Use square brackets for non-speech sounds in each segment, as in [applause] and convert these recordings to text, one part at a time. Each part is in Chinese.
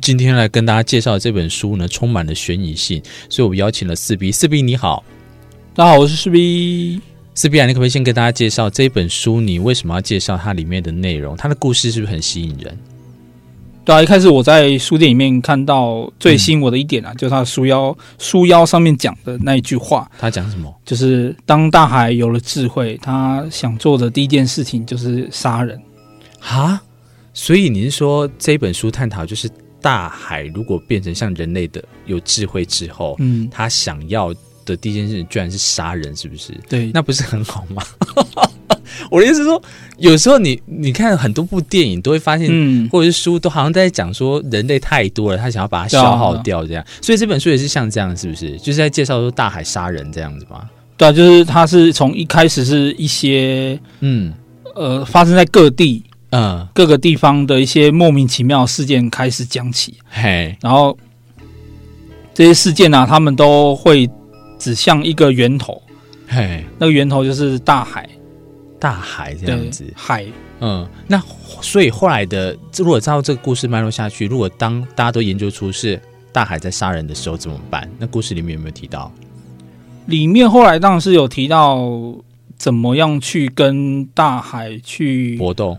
今天来跟大家介绍的这本书呢，充满了悬疑性，所以我邀请了四 B。四 B 你好，大家好，我是四 B。四 B 啊，你可不可以先跟大家介绍这本书？你为什么要介绍它里面的内容？它的故事是不是很吸引人？对啊，一开始我在书店里面看到最吸引我的一点啊，嗯、就是它的书腰书腰上面讲的那一句话。他讲什么？就是当大海有了智慧，他想做的第一件事情就是杀人。哈，所以你是说这本书探讨就是？大海如果变成像人类的有智慧之后，嗯，他想要的第一件事情居然是杀人，是不是？对，那不是很好吗？[laughs] 我的意思是说，有时候你你看很多部电影都会发现，嗯，或者是书都好像在讲说人类太多了，他想要把它消耗掉，这样。所以这本书也是像这样，是不是？就是在介绍说大海杀人这样子吗？对啊，就是它是从一开始是一些嗯呃发生在各地。嗯，各个地方的一些莫名其妙的事件开始讲起，嘿，然后这些事件呢、啊，他们都会指向一个源头，嘿，那个源头就是大海，大海这样子，海，嗯，那所以后来的，如果照这个故事脉络下去，如果当大家都研究出是大海在杀人的时候怎么办？那故事里面有没有提到？里面后来当然是有提到怎么样去跟大海去搏斗。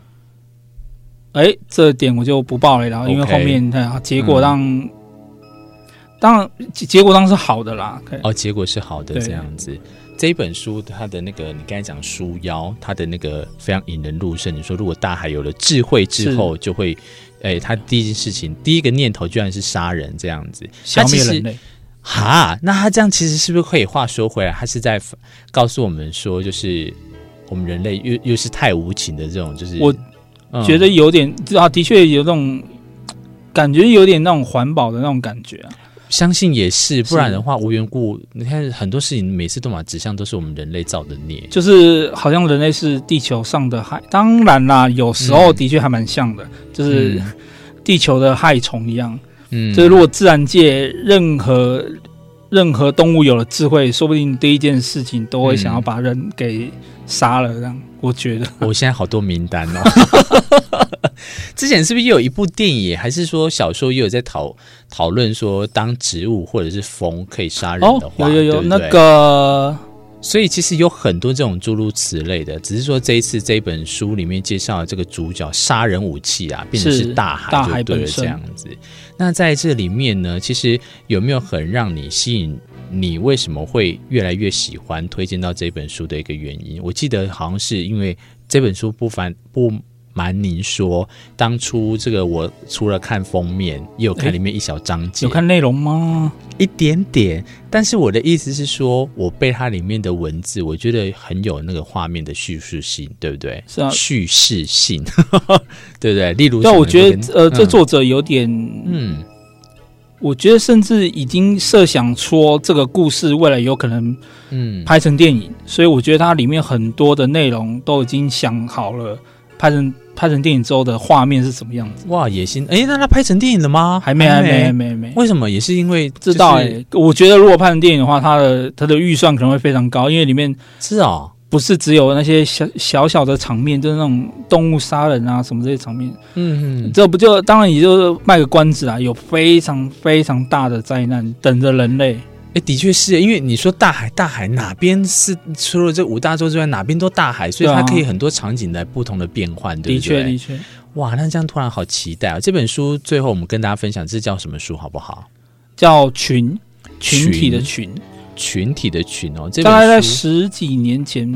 哎，这点我就不爆了，然后因为后面啊，okay, 结果当、嗯、当然结果当然是好的啦。哦，结果是好的这样子。这一本书它的那个你刚才讲书腰，它的那个非常引人入胜。你说如果大海有了智慧之后，就会哎，他第一件事情第一个念头居然是杀人这样子，消灭人类。哈，那他这样其实是不是可以话说回来，他是在告诉我们说，就是我们人类又又是太无情的这种，就是我。觉得有点啊，的确有那种感觉，有点那种环保的那种感觉啊。相信也是，不然的话无缘故，你看很多事情每次都把指向都是我们人类造的孽，就是好像人类是地球上的害。当然啦，有时候的确还蛮像的，嗯、就是地球的害虫一样。嗯，就是如果自然界任何任何动物有了智慧，说不定第一件事情都会想要把人给杀了这样。我觉得我现在好多名单哦。[laughs] 之前是不是也有一部电影，还是说小说也有在讨讨论说，当植物或者是风可以杀人的话，哦、有有有对对那个，所以其实有很多这种诸如此类的，只是说这一次这一本书里面介绍的这个主角杀人武器啊，变成是大海，大海对了这样子。那在这里面呢，其实有没有很让你吸引？你为什么会越来越喜欢推荐到这本书的一个原因？我记得好像是因为这本书不凡不瞒您说，当初这个我除了看封面，也有看里面一小章节，有看内容吗？一点点。但是我的意思是说，我被它里面的文字，我觉得很有那个画面的叙事性，对不对？是啊，叙事性，[laughs] 对不对？例如，但我觉得呃，这作者有点嗯。我觉得甚至已经设想出这个故事未来有可能，嗯，拍成电影，嗯，所以我觉得它里面很多的内容都已经想好了，拍成拍成电影之后的画面是什么样子。哇，野心！哎，那他拍成电影了吗？还没，还没，还没，还没。为什么？也是因为，就是，知道哎，我觉得如果拍成电影的话，它的它的预算可能会非常高，因为里面是啊。不是只有那些小小小的场面，就是那种动物杀人啊什么这些场面。嗯嗯，这不就当然也就是卖个关子啊，有非常非常大的灾难等着人类。哎，的确是，因为你说大海，大海哪边是除了这五大洲之外，哪边都大海，所以它可以很多场景来不同的变换，对不对？的确，的确。哇，那这样突然好期待啊！这本书最后我们跟大家分享，这叫什么书好不好？叫群，群体的群。群体的群哦，这大概在十几年前，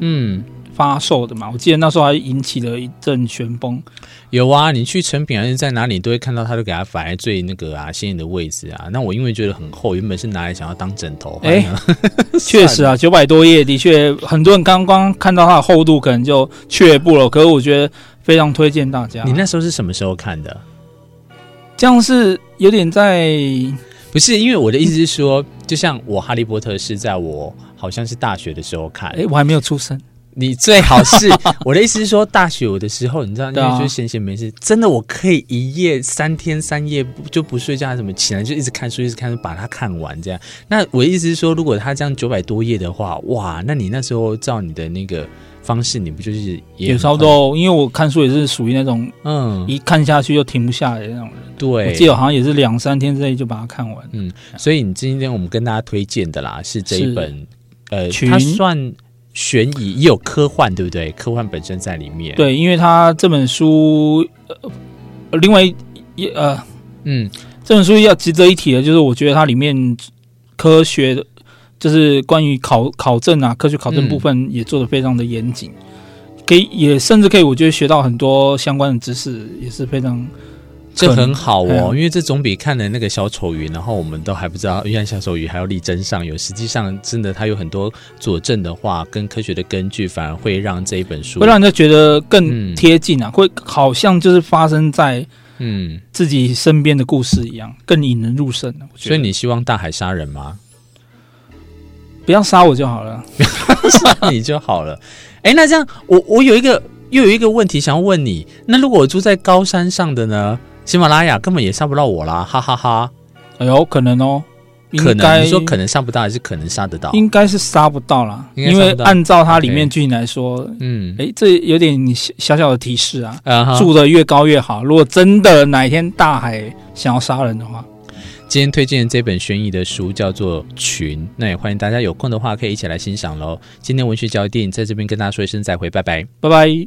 嗯，发售的嘛。我记得那时候还引起了一阵旋风。有啊，你去成品还是在哪里，都会看到他，都给他摆在最那个啊显眼的位置啊。那我因为觉得很厚，原本是拿来想要当枕头。哎、欸，[laughs] 确实啊，九百多页的确，很多人刚刚看到它的厚度，可能就却步了。可是我觉得非常推荐大家。你那时候是什么时候看的？这样是有点在。不是，因为我的意思是说，就像我《哈利波特》是在我好像是大学的时候看，哎，我还没有出生。你最好是 [laughs] 我的意思是说，大学有的时候，你知道，因为就闲闲没事，真的我可以一夜三天三夜就不睡觉，什么起来就一直看书，一直看书，把它看完这样。那我的意思是说，如果他这样九百多页的话，哇，那你那时候照你的那个方式，你不就是也差不多？因为我看书也是属于那种，嗯，一看下去就停不下来的那种人。对，我记得好像也是两三天之内就把它看完。嗯，所以你今天我们跟大家推荐的啦，是这一本，呃，它算。悬疑也有科幻，对不对？科幻本身在里面。对，因为他这本书，呃，另外一呃，嗯，这本书要值得一提的，就是我觉得它里面科学的，就是关于考考证啊，科学考证部分也做得非常的严谨，嗯、可以也甚至可以，我觉得学到很多相关的知识，也是非常。这很好哦，因为这总比看了那个小丑鱼，然后我们都还不知道，原来小丑鱼还要力争上游。实际上，真的它有很多佐证的话，跟科学的根据，反而会让这一本书会让人家觉得更贴近啊，嗯、会好像就是发生在嗯自己身边的故事一样，更引人入胜。所以你希望大海杀人吗？不要杀我就好了，不 [laughs] 要杀你就好了。哎，那这样我我有一个又有一个问题想要问你，那如果我住在高山上的呢？喜马拉雅根本也杀不到我啦，哈哈哈，哈！哎呦，可能哦，可能你说可能杀不到，还是可能杀得到？应该是杀不到啦，因为按照它里面剧情来说，嗯，哎，这有点小小的提示啊，啊住的越高越好。如果真的哪一天大海想要杀人的话，今天推荐的这本悬疑的书叫做《群》，那也欢迎大家有空的话可以一起来欣赏喽。今天文学交易电影在这边跟大家说一声再会，拜拜，拜拜。